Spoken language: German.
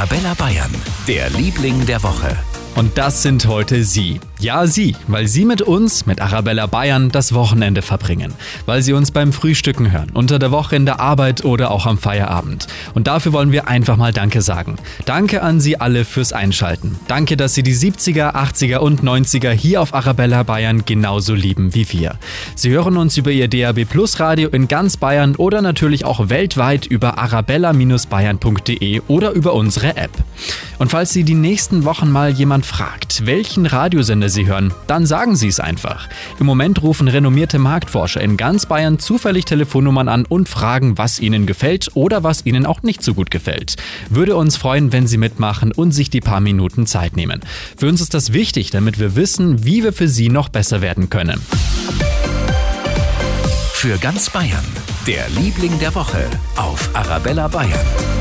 Arabella Bayern, der Liebling der Woche. Und das sind heute Sie. Ja, Sie, weil Sie mit uns, mit Arabella Bayern, das Wochenende verbringen. Weil Sie uns beim Frühstücken hören, unter der Woche in der Arbeit oder auch am Feierabend. Und dafür wollen wir einfach mal Danke sagen. Danke an Sie alle fürs Einschalten. Danke, dass Sie die 70er, 80er und 90er hier auf Arabella Bayern genauso lieben wie wir. Sie hören uns über Ihr DAB Plus Radio in ganz Bayern oder natürlich auch weltweit über arabella-bayern.de oder über unsere App. Und falls Sie die nächsten Wochen mal jemand fragt, welchen Radiosender Sie hören, dann sagen Sie es einfach. Im Moment rufen renommierte Marktforscher in ganz Bayern zufällig Telefonnummern an und fragen, was ihnen gefällt oder was ihnen auch nicht so gut gefällt. Würde uns freuen, wenn Sie mitmachen und sich die paar Minuten Zeit nehmen. Für uns ist das wichtig, damit wir wissen, wie wir für Sie noch besser werden können. Für ganz Bayern, der Liebling der Woche auf Arabella Bayern.